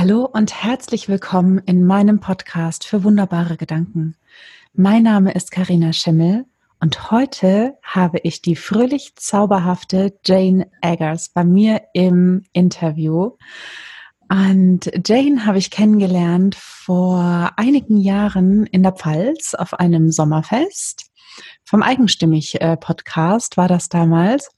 Hallo und herzlich willkommen in meinem Podcast für wunderbare Gedanken. Mein Name ist Karina Schimmel und heute habe ich die fröhlich zauberhafte Jane Eggers bei mir im Interview. Und Jane habe ich kennengelernt vor einigen Jahren in der Pfalz auf einem Sommerfest. Vom Eigenstimmig-Podcast war das damals.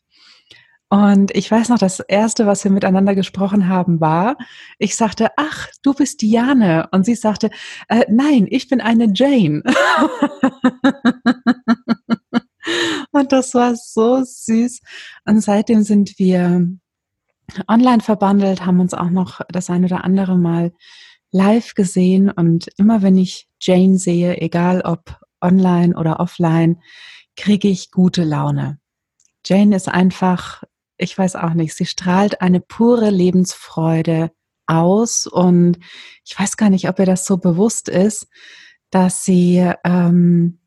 Und ich weiß noch, das erste, was wir miteinander gesprochen haben, war, ich sagte, ach, du bist Diane. Und sie sagte, äh, nein, ich bin eine Jane. und das war so süß. Und seitdem sind wir online verbandelt, haben uns auch noch das ein oder andere Mal live gesehen. Und immer wenn ich Jane sehe, egal ob online oder offline, kriege ich gute Laune. Jane ist einfach ich weiß auch nicht, sie strahlt eine pure Lebensfreude aus und ich weiß gar nicht, ob ihr das so bewusst ist, dass sie ähm,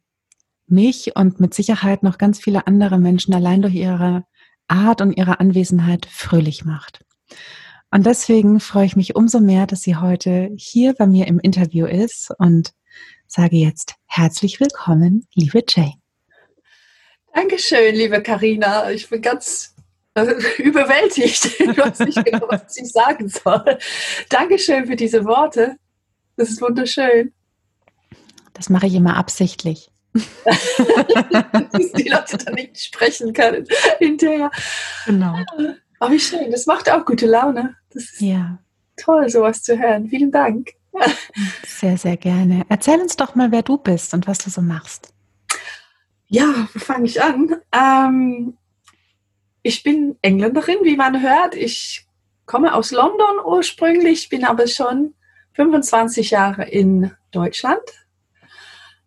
mich und mit Sicherheit noch ganz viele andere Menschen allein durch ihre Art und ihre Anwesenheit fröhlich macht. Und deswegen freue ich mich umso mehr, dass sie heute hier bei mir im Interview ist und sage jetzt herzlich willkommen, liebe Jane. Dankeschön, liebe Karina. Ich bin ganz überwältigt. Ich weiß nicht genau, was ich sagen soll. Dankeschön für diese Worte. Das ist wunderschön. Das mache ich immer absichtlich. Dass die Leute dann nicht sprechen können hinterher. Genau. Aber wie schön, das macht auch gute Laune. Das ist ja. toll, sowas zu hören. Vielen Dank. Sehr, sehr gerne. Erzähl uns doch mal, wer du bist und was du so machst. Ja, wo fange ich an? Ähm, ich bin Engländerin, wie man hört. Ich komme aus London ursprünglich, bin aber schon 25 Jahre in Deutschland.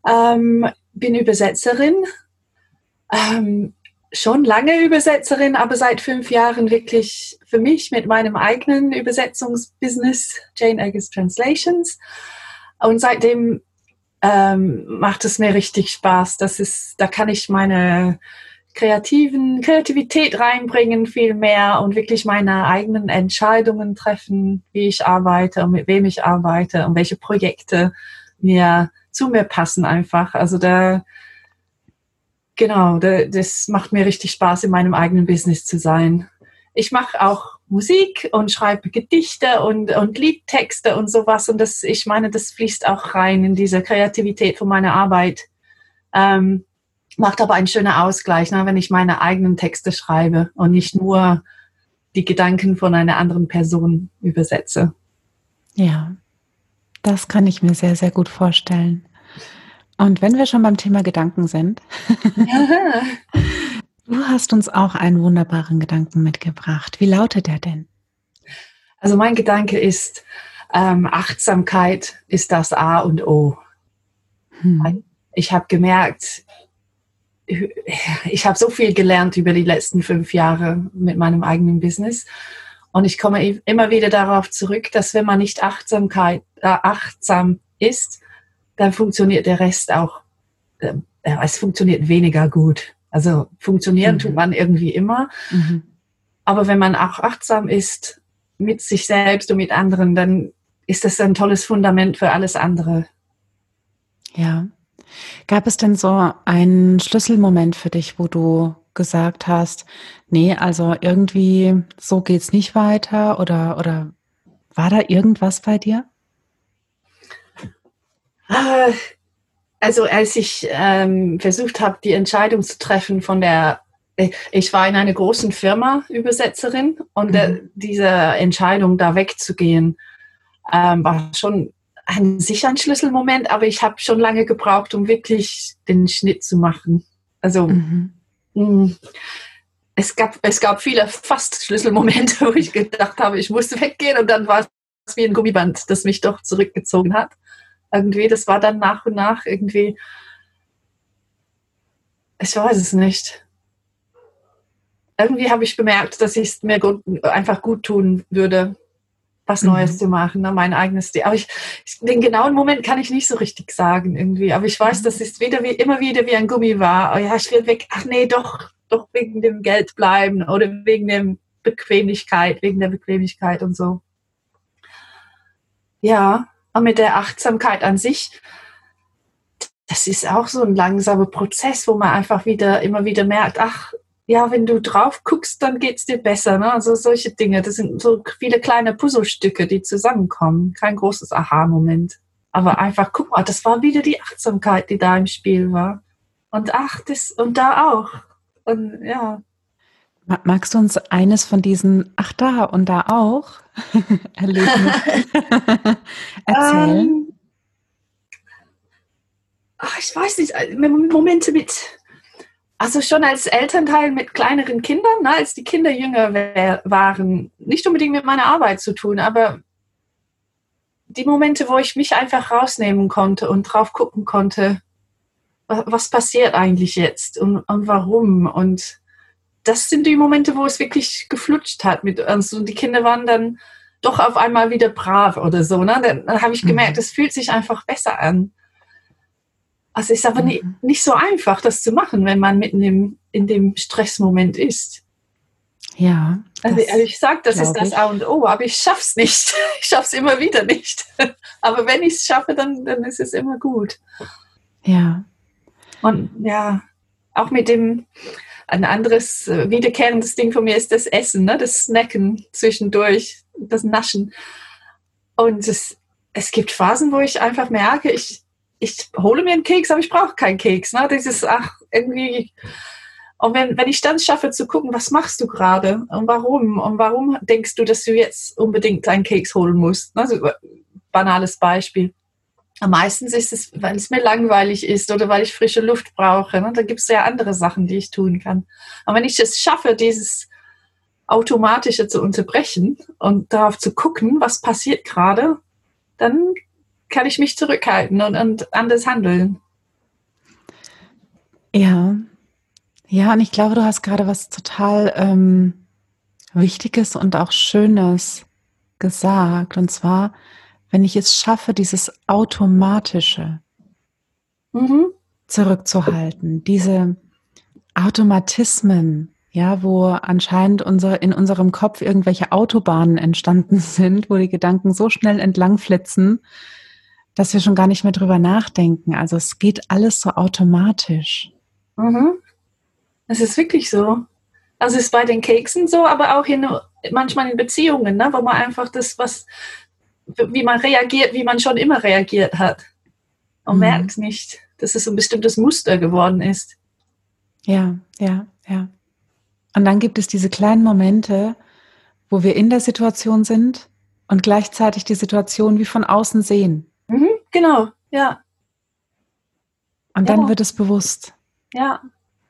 Ähm, bin Übersetzerin, ähm, schon lange Übersetzerin, aber seit fünf Jahren wirklich für mich mit meinem eigenen Übersetzungsbusiness Jane Eggers Translations. Und seitdem ähm, macht es mir richtig Spaß. Das ist, da kann ich meine kreativen Kreativität reinbringen viel mehr und wirklich meine eigenen Entscheidungen treffen, wie ich arbeite und mit wem ich arbeite und welche Projekte mir zu mir passen einfach. Also da genau, da, das macht mir richtig Spaß in meinem eigenen Business zu sein. Ich mache auch Musik und schreibe Gedichte und, und Liedtexte und sowas. Und das, ich meine, das fließt auch rein in diese Kreativität von meiner Arbeit. Ähm, macht aber ein schöner Ausgleich, ne, wenn ich meine eigenen Texte schreibe und nicht nur die Gedanken von einer anderen Person übersetze. Ja, das kann ich mir sehr, sehr gut vorstellen. Und wenn wir schon beim Thema Gedanken sind, du hast uns auch einen wunderbaren Gedanken mitgebracht. Wie lautet er denn? Also mein Gedanke ist, ähm, Achtsamkeit ist das A und O. Hm. Ich habe gemerkt, ich habe so viel gelernt über die letzten fünf Jahre mit meinem eigenen Business. Und ich komme immer wieder darauf zurück, dass wenn man nicht Achtsamkeit, äh, achtsam ist, dann funktioniert der Rest auch, äh, es funktioniert weniger gut. Also funktionieren mhm. tut man irgendwie immer. Mhm. Aber wenn man auch achtsam ist mit sich selbst und mit anderen, dann ist das ein tolles Fundament für alles andere. Ja. Gab es denn so einen Schlüsselmoment für dich, wo du gesagt hast, nee, also irgendwie so geht's nicht weiter oder, oder war da irgendwas bei dir? Äh, also als ich ähm, versucht habe, die Entscheidung zu treffen von der, äh, ich war in einer großen Firma Übersetzerin und äh, mhm. der, diese Entscheidung da wegzugehen, ähm, war schon ein, sicher ein Schlüsselmoment, aber ich habe schon lange gebraucht, um wirklich den Schnitt zu machen. Also mhm. mh, mm, es, gab, es gab viele fast Schlüsselmomente, wo ich gedacht habe, ich musste weggehen und dann war es wie ein Gummiband, das mich doch zurückgezogen hat. Irgendwie, das war dann nach und nach irgendwie, ich weiß es nicht. Irgendwie habe ich bemerkt, dass ich es mir gut, einfach gut tun würde, was Neues mhm. zu machen, ne? mein eigenes Ding. Aber ich, ich, den genauen Moment kann ich nicht so richtig sagen irgendwie. Aber ich weiß, dass es wieder wie, immer wieder wie ein Gummi war. Oh ja, ich will weg. Ach nee, doch, doch wegen dem Geld bleiben oder wegen der Bequemlichkeit, wegen der Bequemlichkeit und so. ja, und mit der Achtsamkeit an sich, das ist auch so ein langsamer Prozess, wo man einfach wieder immer wieder merkt, ach, ja, wenn du drauf guckst, dann geht es dir besser. Ne? Also solche Dinge, das sind so viele kleine Puzzlestücke, die zusammenkommen. Kein großes Aha-Moment. Aber einfach, guck mal, das war wieder die Achtsamkeit, die da im Spiel war. Und ach, das, und da auch. Und ja. Magst du uns eines von diesen Ach da und da auch Erlebnissen erzählen? Um, ähm, ach, ich weiß nicht, äh, Momente mit, also schon als Elternteil mit kleineren Kindern, ne, als die Kinder jünger waren, nicht unbedingt mit meiner Arbeit zu tun, aber die Momente, wo ich mich einfach rausnehmen konnte und drauf gucken konnte, was passiert eigentlich jetzt und, und warum und das sind die Momente, wo es wirklich geflutscht hat. Mit, also die Kinder waren dann doch auf einmal wieder brav oder so. Ne? Dann, dann habe ich gemerkt, mhm. es fühlt sich einfach besser an. Also es ist aber mhm. nicht, nicht so einfach, das zu machen, wenn man mitten im, in dem Stressmoment ist. Ja. Also ich sage, das ist das A und O, aber ich schaffe es nicht. Ich schaffe es immer wieder nicht. Aber wenn ich es schaffe, dann, dann ist es immer gut. Ja. Und ja, auch mit dem, ein anderes äh, wiederkehrendes Ding von mir ist das Essen, ne? das Snacken zwischendurch, das Naschen. Und es, es gibt Phasen, wo ich einfach merke, ich, ich hole mir einen Keks, aber ich brauche keinen Keks. Ne? Dieses, ach, irgendwie. Und wenn, wenn ich dann schaffe zu gucken, was machst du gerade und warum und warum denkst du, dass du jetzt unbedingt einen Keks holen musst? Ne? Also, banales Beispiel. Meistens ist es, weil es mir langweilig ist oder weil ich frische Luft brauche. Ne? Da gibt es ja andere Sachen, die ich tun kann. Aber wenn ich es schaffe, dieses Automatische zu unterbrechen und darauf zu gucken, was passiert gerade, dann kann ich mich zurückhalten und, und anders handeln. Ja, ja, und ich glaube, du hast gerade was total ähm, Wichtiges und auch Schönes gesagt. Und zwar, wenn ich es schaffe, dieses Automatische mhm. zurückzuhalten, diese Automatismen, ja, wo anscheinend unsere, in unserem Kopf irgendwelche Autobahnen entstanden sind, wo die Gedanken so schnell entlangflitzen, dass wir schon gar nicht mehr drüber nachdenken. Also es geht alles so automatisch. Mhm. Es ist wirklich so. Also es ist bei den Keksen so, aber auch in, manchmal in Beziehungen, ne, wo man einfach das, was wie man reagiert, wie man schon immer reagiert hat. Und mhm. merkt nicht, dass es ein bestimmtes Muster geworden ist. Ja, ja, ja. Und dann gibt es diese kleinen Momente, wo wir in der Situation sind und gleichzeitig die Situation wie von außen sehen. Mhm, genau, ja. Und dann ja. wird es bewusst. Ja.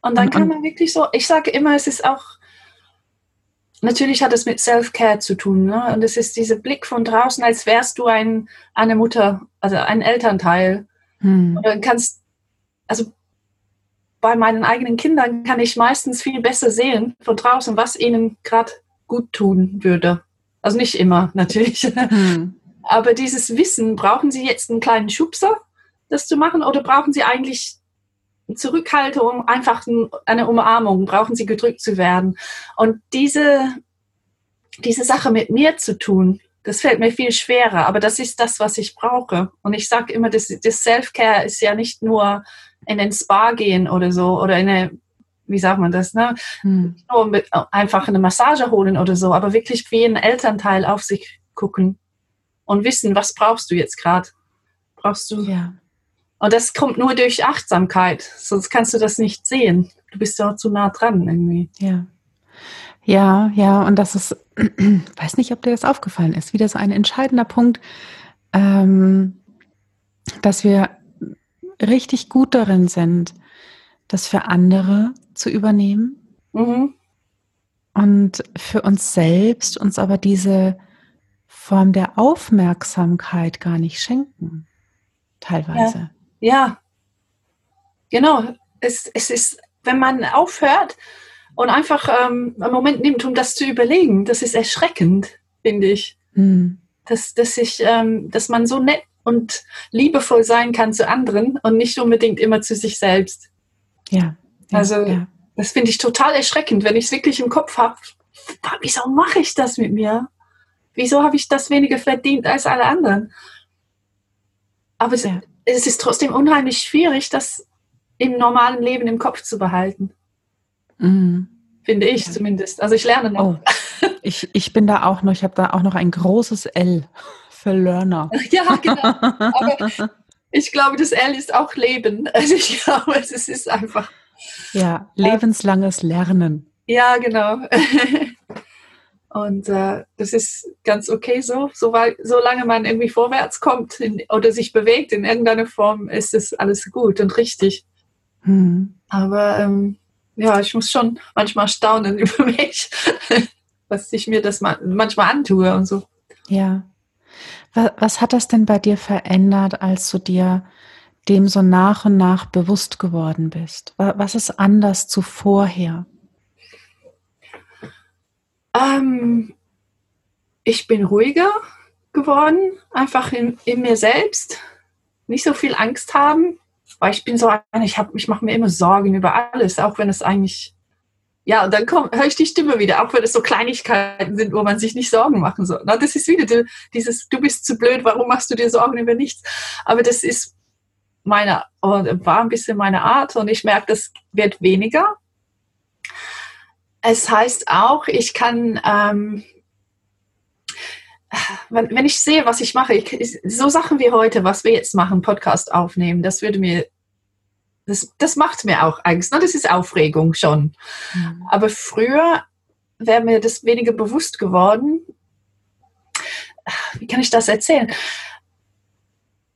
Und dann und, kann man wirklich so, ich sage immer, es ist auch natürlich hat es mit Self-Care zu tun. Ne? Und es ist dieser Blick von draußen, als wärst du ein, eine Mutter, also ein Elternteil. Hm. Und dann kannst, also bei meinen eigenen Kindern kann ich meistens viel besser sehen von draußen, was ihnen gerade gut tun würde. Also nicht immer, natürlich. Hm. Aber dieses Wissen, brauchen sie jetzt einen kleinen Schubser, das zu machen, oder brauchen sie eigentlich Zurückhaltung, einfach eine Umarmung, brauchen sie gedrückt zu werden. Und diese, diese Sache mit mir zu tun, das fällt mir viel schwerer, aber das ist das, was ich brauche. Und ich sage immer, das, das Self-Care ist ja nicht nur in den Spa gehen oder so oder in eine, wie sagt man das, ne? Hm. Nur mit, einfach eine Massage holen oder so, aber wirklich wie ein Elternteil auf sich gucken und wissen, was brauchst du jetzt gerade? Brauchst du ja. Und das kommt nur durch Achtsamkeit, sonst kannst du das nicht sehen. Du bist ja zu nah dran irgendwie. Ja. Ja, ja, und das ist, weiß nicht, ob dir das aufgefallen ist, wieder so ein entscheidender Punkt, ähm, dass wir richtig gut darin sind, das für andere zu übernehmen mhm. und für uns selbst uns aber diese Form der Aufmerksamkeit gar nicht schenken, teilweise. Ja. Ja, genau. Es, es ist, wenn man aufhört und einfach ähm, einen Moment nimmt, um das zu überlegen, das ist erschreckend, finde ich. Mhm. Dass, dass, ich, ähm, dass man so nett und liebevoll sein kann zu anderen und nicht unbedingt immer zu sich selbst. Ja. ja also, ja. das finde ich total erschreckend, wenn ich es wirklich im Kopf habe. Wieso mache ich das mit mir? Wieso habe ich das weniger verdient als alle anderen? Aber es, ja. es ist trotzdem unheimlich schwierig, das im normalen Leben im Kopf zu behalten. Mhm. Finde ich ja. zumindest. Also ich lerne noch. Oh, ich, ich bin da auch noch, ich habe da auch noch ein großes L für Learner. Ja, genau. Aber ich glaube, das L ist auch Leben. Also ich glaube, es ist einfach. Ja, lebenslanges Lernen. Ja, genau. Und äh, das ist ganz okay so. so weil, solange man irgendwie vorwärts kommt in, oder sich bewegt in irgendeiner Form, ist es alles gut und richtig. Mhm. Aber ähm, ja, ich muss schon manchmal staunen über mich, was ich mir das manchmal antue und so. Ja. Was, was hat das denn bei dir verändert, als du dir dem so nach und nach bewusst geworden bist? Was ist anders zu vorher? Ähm, ich bin ruhiger geworden, einfach in, in, mir selbst. Nicht so viel Angst haben, weil ich bin so eine, ich, ich mache mir immer Sorgen über alles, auch wenn es eigentlich, ja, und dann komm, höre ich die Stimme wieder, auch wenn es so Kleinigkeiten sind, wo man sich nicht Sorgen machen soll. Na, das ist wieder die, dieses, du bist zu blöd, warum machst du dir Sorgen über nichts? Aber das ist meine, war ein bisschen meine Art und ich merke, das wird weniger es heißt auch, ich kann, ähm, wenn, wenn, ich sehe, was ich mache, ich, so Sachen wie heute, was wir jetzt machen, Podcast aufnehmen, das würde mir, das, das macht mir auch Angst. Ne? Das ist Aufregung schon. Mhm. Aber früher wäre mir das weniger bewusst geworden. Wie kann ich das erzählen?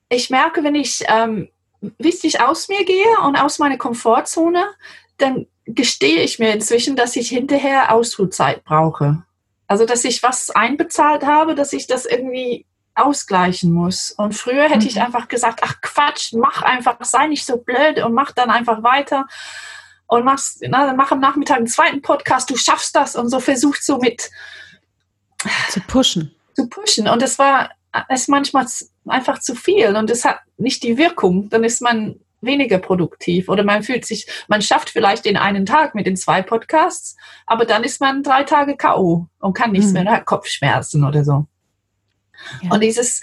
Ich merke, wenn ich ähm, wichtig aus mir gehe und aus meiner Komfortzone, dann gestehe ich mir inzwischen, dass ich hinterher Ausruhzeit brauche. Also, dass ich was einbezahlt habe, dass ich das irgendwie ausgleichen muss. Und früher hätte mhm. ich einfach gesagt, ach Quatsch, mach einfach, sei nicht so blöd und mach dann einfach weiter und machst, na, mach am Nachmittag einen zweiten Podcast, du schaffst das und so versucht so mit zu pushen. Zu pushen. Und es war es manchmal einfach zu viel und es hat nicht die Wirkung. Dann ist man weniger produktiv oder man fühlt sich, man schafft vielleicht den einen Tag mit den zwei Podcasts, aber dann ist man drei Tage K.O. und kann nichts mhm. mehr, hat Kopfschmerzen oder so. Ja. Und dieses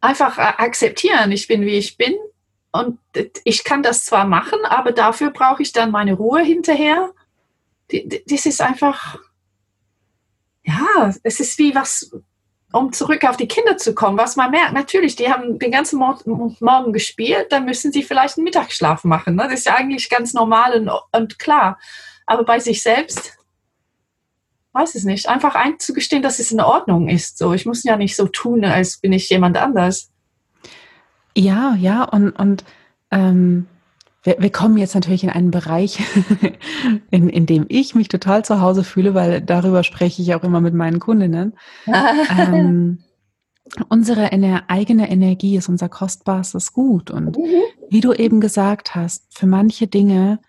einfach akzeptieren, ich bin wie ich bin und ich kann das zwar machen, aber dafür brauche ich dann meine Ruhe hinterher. Das ist einfach, ja, es ist wie was, um zurück auf die Kinder zu kommen, was man merkt, natürlich, die haben den ganzen Morgen gespielt, dann müssen sie vielleicht einen Mittagsschlaf machen. Ne? Das ist ja eigentlich ganz normal und, und klar. Aber bei sich selbst, weiß es nicht, einfach einzugestehen, dass es in Ordnung ist. So, ich muss ja nicht so tun, als bin ich jemand anders. Ja, ja, und, und ähm, wir, wir kommen jetzt natürlich in einen Bereich, in, in dem ich mich total zu Hause fühle, weil darüber spreche ich auch immer mit meinen Kundinnen. ähm, unsere eigene Energie ist unser kostbarstes Gut. Und mhm. wie du eben gesagt hast, für manche Dinge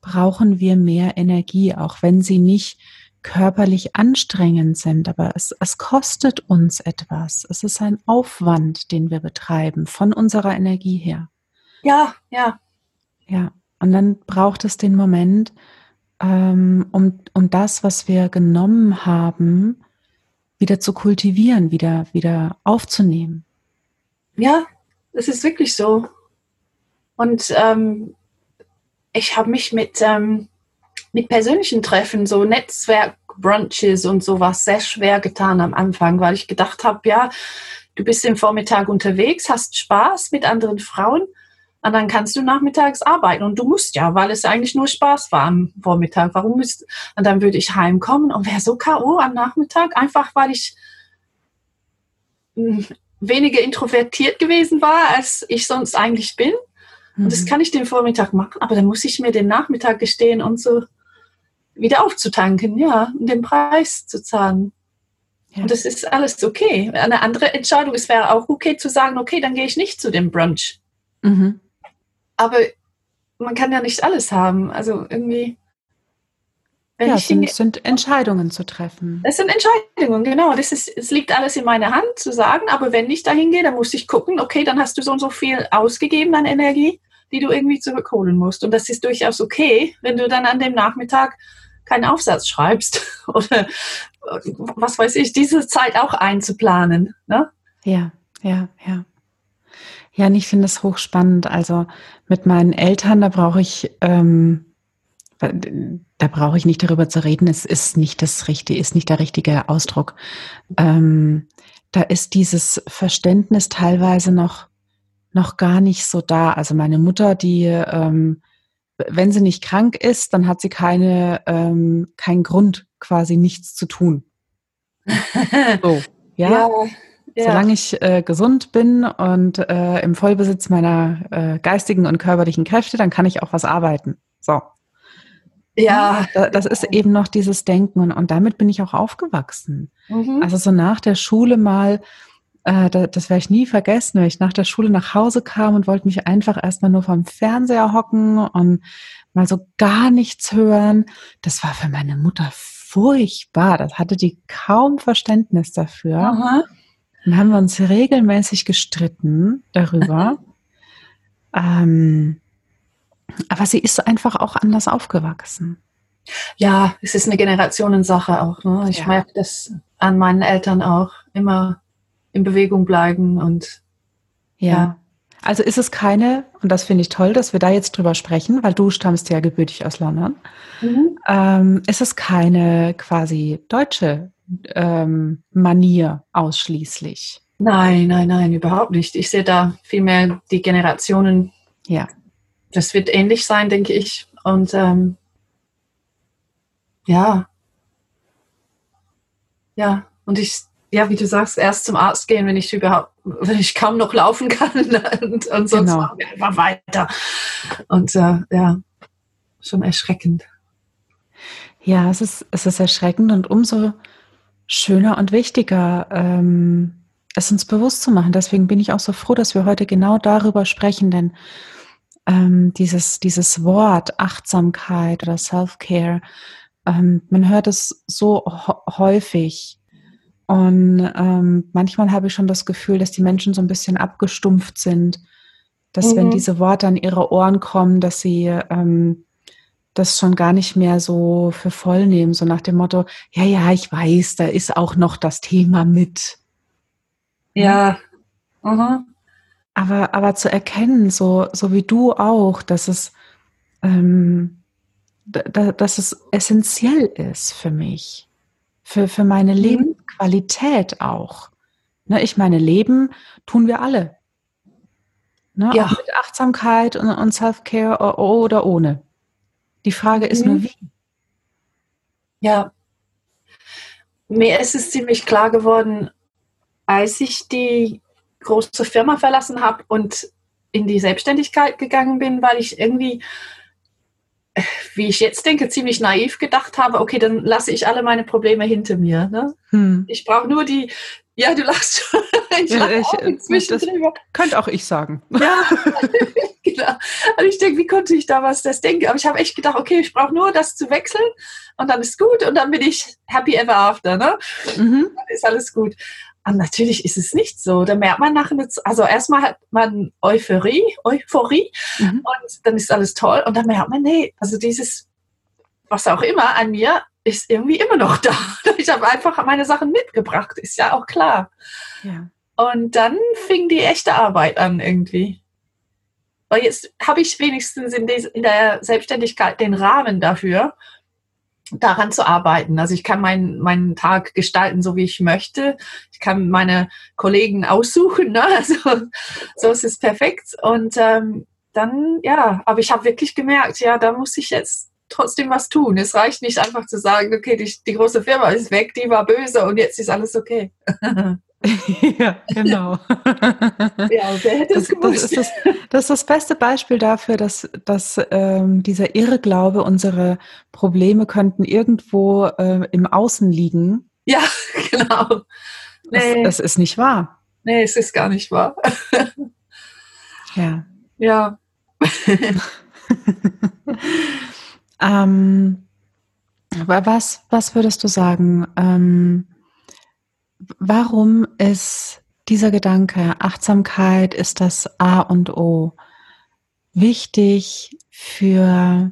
brauchen wir mehr Energie, auch wenn sie nicht körperlich anstrengend sind, aber es, es kostet uns etwas. Es ist ein Aufwand, den wir betreiben von unserer Energie her. Ja, ja, ja, und dann braucht es den Moment, ähm, um, um das, was wir genommen haben, wieder zu kultivieren, wieder, wieder aufzunehmen. Ja, das ist wirklich so. Und ähm, ich habe mich mit, ähm, mit persönlichen Treffen, so Netzwerk-Brunches und sowas sehr schwer getan am Anfang, weil ich gedacht habe, ja, du bist im Vormittag unterwegs, hast Spaß mit anderen Frauen und dann kannst du nachmittags arbeiten. Und du musst ja, weil es eigentlich nur Spaß war am Vormittag. Warum bist Und dann würde ich heimkommen und wäre so K.O. am Nachmittag, einfach weil ich hm, weniger introvertiert gewesen war, als ich sonst eigentlich bin. Mhm. Und das mhm. kann ich den Vormittag machen, aber dann muss ich mir den Nachmittag gestehen und so wieder aufzutanken, ja, und den Preis zu zahlen. Ja. Und das ist alles okay. Eine andere Entscheidung, es wäre auch okay zu sagen, okay, dann gehe ich nicht zu dem Brunch. Mhm aber man kann ja nicht alles haben. Also irgendwie. ja, es sind, sind, Entscheidungen zu treffen. Es sind Entscheidungen, genau. Das ist, es liegt alles in meiner Hand zu sagen, aber wenn ich dahin gehe, dann muss ich gucken, okay, dann hast du so und so viel ausgegeben an Energie, die du irgendwie zurückholen musst. Und das ist durchaus okay, wenn du dann an dem Nachmittag keinen Aufsatz schreibst oder was weiß ich, diese Zeit auch einzuplanen. Ne? Ja, ja, ja. Ja, und ich finde es hochspannend. Also mit meinen Eltern, da brauche ich, ähm, da brauche ich nicht darüber zu reden. Es ist nicht das richtige, ist nicht der richtige Ausdruck. Ähm, da ist dieses Verständnis teilweise noch noch gar nicht so da. Also meine Mutter, die ähm, wenn sie nicht krank ist, dann hat sie keine ähm, keinen Grund quasi nichts zu tun. so, ja. ja. Ja. Solange ich äh, gesund bin und äh, im Vollbesitz meiner äh, geistigen und körperlichen Kräfte, dann kann ich auch was arbeiten. So. Ja. das ist eben noch dieses Denken und, und damit bin ich auch aufgewachsen. Mhm. Also so nach der Schule mal, äh, das, das werde ich nie vergessen, wenn ich nach der Schule nach Hause kam und wollte mich einfach erstmal nur vom Fernseher hocken und mal so gar nichts hören. Das war für meine Mutter furchtbar. Das hatte die kaum Verständnis dafür. Aha. Dann haben wir uns regelmäßig gestritten darüber. ähm, aber sie ist einfach auch anders aufgewachsen. Ja, es ist eine Generationensache auch. Ne? Ich ja. merke das an meinen Eltern auch. Immer in Bewegung bleiben und ja. ja. Also ist es keine, und das finde ich toll, dass wir da jetzt drüber sprechen, weil du stammst ja gebürtig aus London, mhm. ähm, ist es keine quasi deutsche ähm, Manier ausschließlich. Nein, nein, nein, überhaupt nicht. Ich sehe da vielmehr die Generationen. Ja. Das wird ähnlich sein, denke ich. Und ähm, ja. Ja, und ich, ja, wie du sagst, erst zum Arzt gehen, wenn ich überhaupt, wenn ich kaum noch laufen kann und, und sonst genau. machen wir einfach weiter. Und äh, ja, schon erschreckend. Ja, es ist, es ist erschreckend und umso schöner und wichtiger, ähm, es uns bewusst zu machen. Deswegen bin ich auch so froh, dass wir heute genau darüber sprechen, denn ähm, dieses, dieses Wort Achtsamkeit oder Self-Care, ähm, man hört es so häufig. Und ähm, manchmal habe ich schon das Gefühl, dass die Menschen so ein bisschen abgestumpft sind, dass mhm. wenn diese Worte an ihre Ohren kommen, dass sie ähm, das schon gar nicht mehr so für voll nehmen, so nach dem Motto, ja, ja, ich weiß, da ist auch noch das Thema mit. Ja. Mhm. Aber, aber zu erkennen, so, so wie du auch, dass es, ähm, da, dass es essentiell ist für mich, für, für meine mhm. Lebensqualität auch. Ne, ich meine, Leben tun wir alle. Ne, ja. Auch mit Achtsamkeit und, und Self-Care oder ohne. Die Frage ist mhm. nur, wie. Ja. Mir ist es ziemlich klar geworden, als ich die große Firma verlassen habe und in die Selbstständigkeit gegangen bin, weil ich irgendwie, wie ich jetzt denke, ziemlich naiv gedacht habe, okay, dann lasse ich alle meine Probleme hinter mir. Ne? Hm. Ich brauche nur die, ja, du lachst schon. ich ja, ich, auch inzwischen drüber. Könnte auch ich sagen. Ja, genau. Und ich denke, wie konnte ich da was das denken? Aber ich habe echt gedacht, okay, ich brauche nur das zu wechseln und dann ist gut und dann bin ich happy ever after. Ne? Mhm. Dann ist alles gut. Und natürlich ist es nicht so. Da merkt man nachher, also erstmal hat man Euphorie, Euphorie mhm. und dann ist alles toll. Und dann merkt man, nee, also dieses, was auch immer an mir, ist irgendwie immer noch da. Ich habe einfach meine Sachen mitgebracht, ist ja auch klar. Ja. Und dann fing die echte Arbeit an irgendwie. Weil jetzt habe ich wenigstens in, der Selbstständigkeit den Rahmen dafür daran zu arbeiten. Also ich kann meinen, meinen Tag gestalten, so wie ich möchte. Ich kann meine Kollegen aussuchen. Ne? Also so ist es perfekt. Und ähm, dann, ja, aber ich habe wirklich gemerkt, ja, da muss ich jetzt trotzdem was tun. Es reicht nicht einfach zu sagen, okay, die, die große Firma ist weg, die war böse und jetzt ist alles okay. ja, genau. ja, wer hätte das, es gewusst? Das ist das, das, ist das beste Beispiel dafür, dass, dass ähm, dieser Irrglaube, unsere Probleme könnten irgendwo äh, im Außen liegen. Ja, genau. Nee. Das, das ist nicht wahr. Nee, es ist gar nicht wahr. ja. Ja. Ähm, was, was würdest du sagen? Ähm, warum ist dieser Gedanke, Achtsamkeit ist das A und O, wichtig für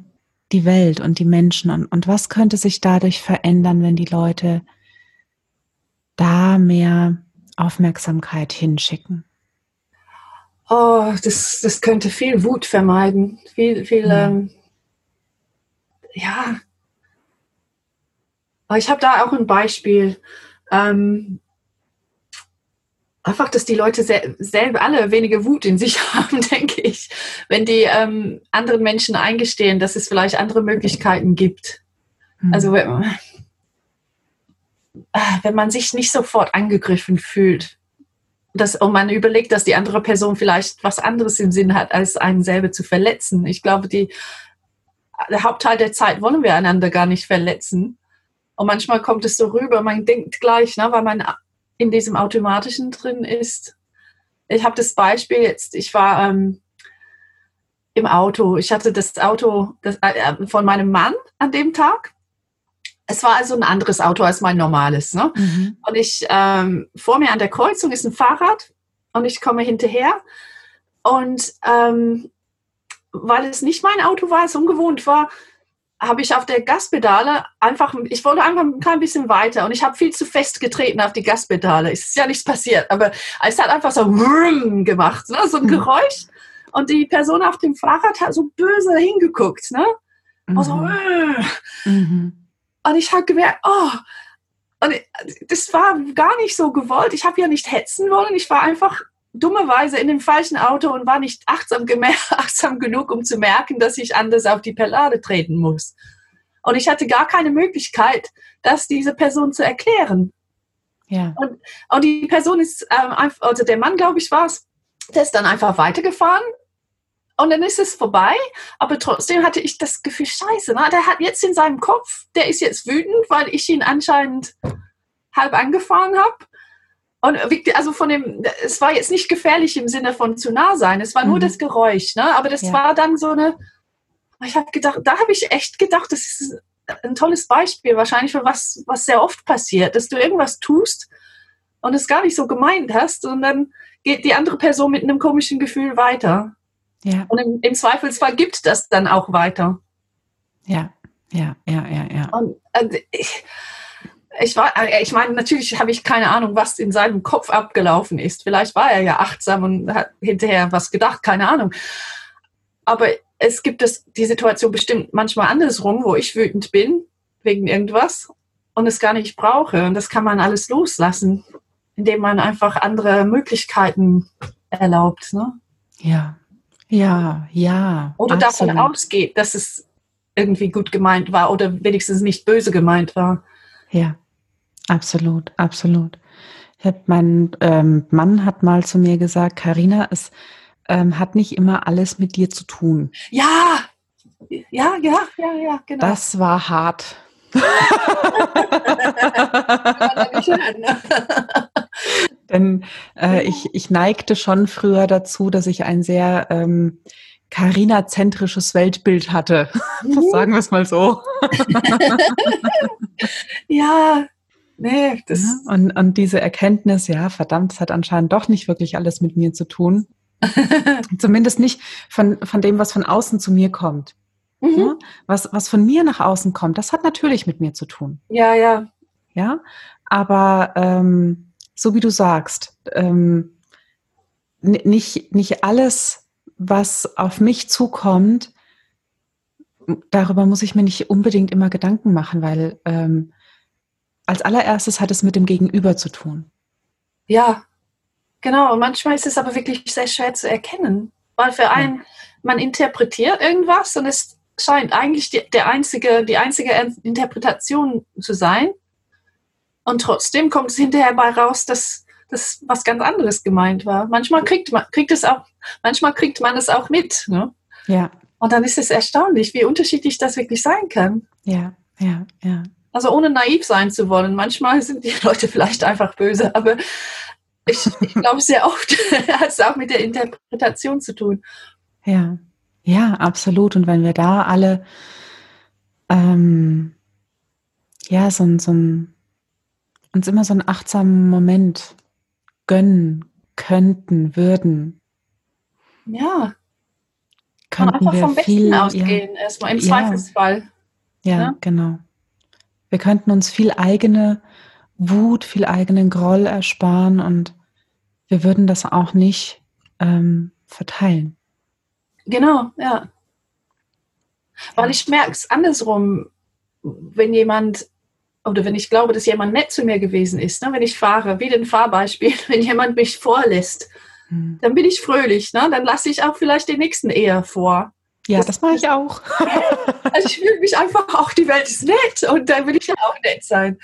die Welt und die Menschen und, und was könnte sich dadurch verändern, wenn die Leute da mehr Aufmerksamkeit hinschicken? Oh, das, das könnte viel Wut vermeiden. Viel, viel, ja. Ähm, ja. Ich habe da auch ein Beispiel. Ähm, einfach, dass die Leute sel selber alle weniger Wut in sich haben, denke ich, wenn die ähm, anderen Menschen eingestehen, dass es vielleicht andere Möglichkeiten gibt. Mhm. Also wenn, wenn man sich nicht sofort angegriffen fühlt, das, und man überlegt, dass die andere Person vielleicht was anderes im Sinn hat, als einen selber zu verletzen. Ich glaube, die, der Hauptteil der Zeit wollen wir einander gar nicht verletzen. Und manchmal kommt es so rüber, man denkt gleich, ne, weil man in diesem Automatischen drin ist. Ich habe das Beispiel jetzt, ich war ähm, im Auto. Ich hatte das Auto das, äh, von meinem Mann an dem Tag es war also ein anderes Auto als mein normales. Ne? Mhm. Und ich, ähm, vor mir an der Kreuzung ist ein Fahrrad und ich komme hinterher. Und ähm, weil es nicht mein Auto war, es ungewohnt war, habe ich auf der Gaspedale einfach, ich wollte einfach ein klein bisschen weiter und ich habe viel zu fest getreten auf die Gaspedale. Es ist ja nichts passiert, aber es hat einfach so gemacht, ne? so ein. Geräusch. Und die Person auf dem Fahrrad hat so böse hingeguckt. Ne? Also, äh. mhm. Und ich habe gemerkt, oh, und das war gar nicht so gewollt. Ich habe ja nicht hetzen wollen. Ich war einfach dummerweise in dem falschen Auto und war nicht achtsam, achtsam genug, um zu merken, dass ich anders auf die Pellade treten muss. Und ich hatte gar keine Möglichkeit, das diese Person zu erklären. Ja. Und, und die Person ist, ähm, also der Mann, glaube ich, war es, der ist dann einfach weitergefahren und dann ist es vorbei, aber trotzdem hatte ich das Gefühl, scheiße, ne? der hat jetzt in seinem Kopf, der ist jetzt wütend, weil ich ihn anscheinend halb angefahren habe. Und also von dem, es war jetzt nicht gefährlich im Sinne von zu nah sein, es war nur mhm. das Geräusch, ne? aber das ja. war dann so eine, ich habe gedacht, da habe ich echt gedacht, das ist ein tolles Beispiel wahrscheinlich für was, was sehr oft passiert, dass du irgendwas tust und es gar nicht so gemeint hast und dann geht die andere Person mit einem komischen Gefühl weiter. Ja. Und im, im, Zweifelsfall gibt das dann auch weiter. Ja, ja, ja, ja, ja. Und also ich, ich war, äh, ich meine, natürlich habe ich keine Ahnung, was in seinem Kopf abgelaufen ist. Vielleicht war er ja achtsam und hat hinterher was gedacht, keine Ahnung. Aber es gibt es die Situation bestimmt manchmal andersrum, wo ich wütend bin wegen irgendwas und es gar nicht brauche. Und das kann man alles loslassen, indem man einfach andere Möglichkeiten erlaubt. Ne? Ja, ja, ja. Oder absolut. davon ausgeht, dass es irgendwie gut gemeint war oder wenigstens nicht böse gemeint war. Ja, absolut, absolut. Hab, mein ähm, Mann hat mal zu mir gesagt, Karina, es ähm, hat nicht immer alles mit dir zu tun. Ja, ja, ja, ja, ja, genau. Das war hart. Denn äh, ich, ich neigte schon früher dazu, dass ich ein sehr ähm, Carina-zentrisches Weltbild hatte. Mhm. Sagen wir es mal so. ja, nee. Das ja, und, und diese Erkenntnis, ja, verdammt, es hat anscheinend doch nicht wirklich alles mit mir zu tun. Zumindest nicht von, von dem, was von außen zu mir kommt. Mhm. Ja, was, was von mir nach außen kommt, das hat natürlich mit mir zu tun. Ja, ja. Ja, aber ähm, so wie du sagst, ähm, nicht, nicht alles, was auf mich zukommt, darüber muss ich mir nicht unbedingt immer Gedanken machen, weil ähm, als allererstes hat es mit dem Gegenüber zu tun. Ja, genau. Und manchmal ist es aber wirklich sehr schwer zu erkennen, weil für einen, man interpretiert irgendwas und es scheint eigentlich die, der einzige, die einzige Interpretation zu sein. Und trotzdem kommt es hinterher bei raus, dass das was ganz anderes gemeint war. Manchmal kriegt man, kriegt es auch, manchmal kriegt man es auch mit. Ne? Ja. Und dann ist es erstaunlich, wie unterschiedlich das wirklich sein kann. Ja, ja, ja. Also ohne naiv sein zu wollen. Manchmal sind die Leute vielleicht einfach böse, aber ich, ich glaube, sehr oft hat es auch mit der Interpretation zu tun. Ja, ja, absolut. Und wenn wir da alle ähm, ja, so, so ein uns immer so einen achtsamen Moment gönnen könnten, würden. Ja. Könnten einfach wir vom Besten viel, ausgehen, ja, erstmal im ja, Zweifelsfall. Ja, ja, genau. Wir könnten uns viel eigene Wut, viel eigenen Groll ersparen und wir würden das auch nicht ähm, verteilen. Genau, ja. Weil ich merke es andersrum, wenn jemand oder wenn ich glaube, dass jemand nett zu mir gewesen ist, ne, wenn ich fahre, wie ein Fahrbeispiel, wenn jemand mich vorlässt, hm. dann bin ich fröhlich, ne? dann lasse ich auch vielleicht den nächsten eher vor. Ja, das, das mache ich auch. also ich fühle mich einfach, auch die Welt ist nett und dann will ich ja auch nett sein.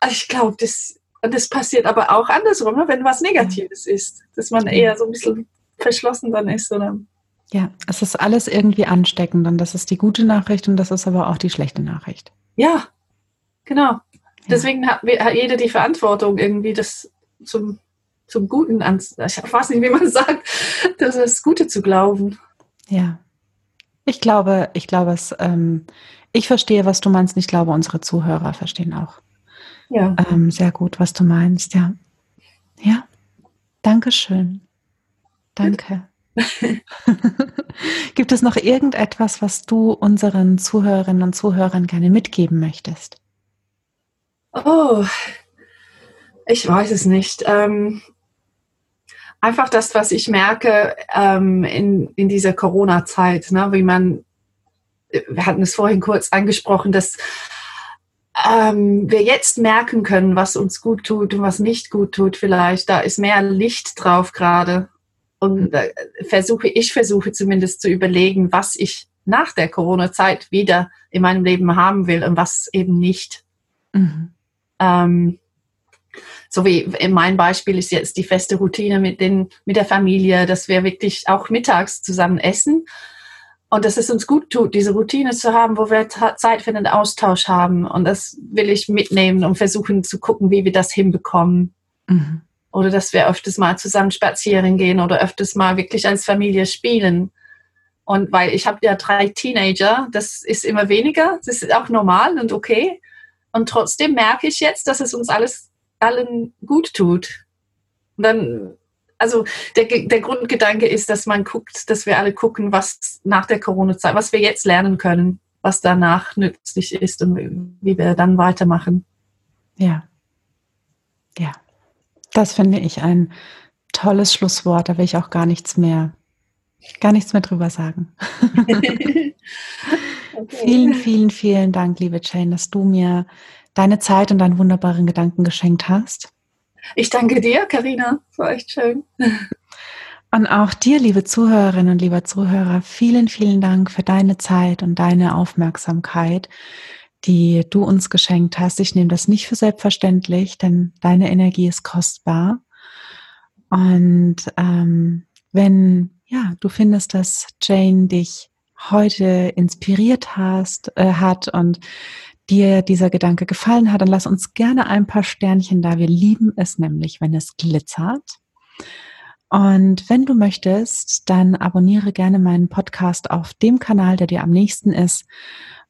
Also ich glaube, das, das passiert aber auch andersrum, ne? wenn was Negatives ist, dass man eher so ein bisschen verschlossen dann ist. Oder? Ja, es ist alles irgendwie ansteckend und das ist die gute Nachricht und das ist aber auch die schlechte Nachricht. Ja, genau. Ja. Deswegen hat, jeder die Verantwortung, irgendwie das zum, zum Guten an, ich weiß nicht, wie man sagt, das ist Gute zu glauben. Ja. Ich glaube, ich glaube es, ähm, ich verstehe, was du meinst. Ich glaube, unsere Zuhörer verstehen auch ja. Ähm, sehr gut, was du meinst, ja. Ja. Dankeschön. Danke. Gibt es noch irgendetwas, was du unseren Zuhörerinnen und Zuhörern gerne mitgeben möchtest? Oh, ich weiß es nicht. Ähm, einfach das, was ich merke ähm, in, in dieser Corona-Zeit, ne, wie man, wir hatten es vorhin kurz angesprochen, dass ähm, wir jetzt merken können, was uns gut tut und was nicht gut tut vielleicht. Da ist mehr Licht drauf gerade. Und äh, versuche, ich versuche zumindest zu überlegen, was ich nach der Corona-Zeit wieder in meinem Leben haben will und was eben nicht. Mhm. Ähm, so wie in meinem Beispiel ist jetzt die feste Routine mit, den, mit der Familie, dass wir wirklich auch mittags zusammen essen und dass es uns gut tut, diese Routine zu haben, wo wir Zeit für den Austausch haben. Und das will ich mitnehmen und versuchen zu gucken, wie wir das hinbekommen. Mhm. Oder dass wir öfters mal zusammen spazieren gehen oder öfters mal wirklich als Familie spielen. Und weil ich habe ja drei Teenager, das ist immer weniger, das ist auch normal und okay. Und trotzdem merke ich jetzt, dass es uns alles allen gut tut. Und dann also der, der Grundgedanke ist, dass man guckt, dass wir alle gucken, was nach der Corona-Zeit, was wir jetzt lernen können, was danach nützlich ist und wie wir dann weitermachen. Ja. Ja. Das finde ich ein tolles Schlusswort. Da will ich auch gar nichts mehr, gar nichts mehr drüber sagen. okay. Vielen, vielen, vielen Dank, liebe Jane, dass du mir deine Zeit und deinen wunderbaren Gedanken geschenkt hast. Ich danke dir, Karina. War echt schön. Und auch dir, liebe Zuhörerinnen und lieber Zuhörer, vielen, vielen Dank für deine Zeit und deine Aufmerksamkeit, die du uns geschenkt hast. Ich nehme das nicht für selbstverständlich, denn deine Energie ist kostbar. Und ähm, wenn ja, du findest, dass Jane dich heute inspiriert hast, äh, hat und dir dieser Gedanke gefallen hat, dann lass uns gerne ein paar Sternchen da. Wir lieben es nämlich, wenn es glitzert. Und wenn du möchtest, dann abonniere gerne meinen Podcast auf dem Kanal, der dir am nächsten ist.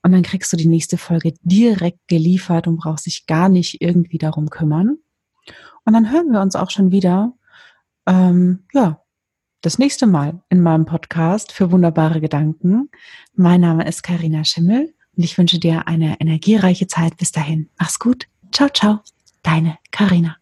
Und dann kriegst du die nächste Folge direkt geliefert und brauchst dich gar nicht irgendwie darum kümmern. Und dann hören wir uns auch schon wieder, ähm, ja, das nächste Mal in meinem Podcast für wunderbare Gedanken. Mein Name ist Karina Schimmel und ich wünsche dir eine energiereiche Zeit bis dahin. Mach's gut. Ciao, ciao. Deine Karina.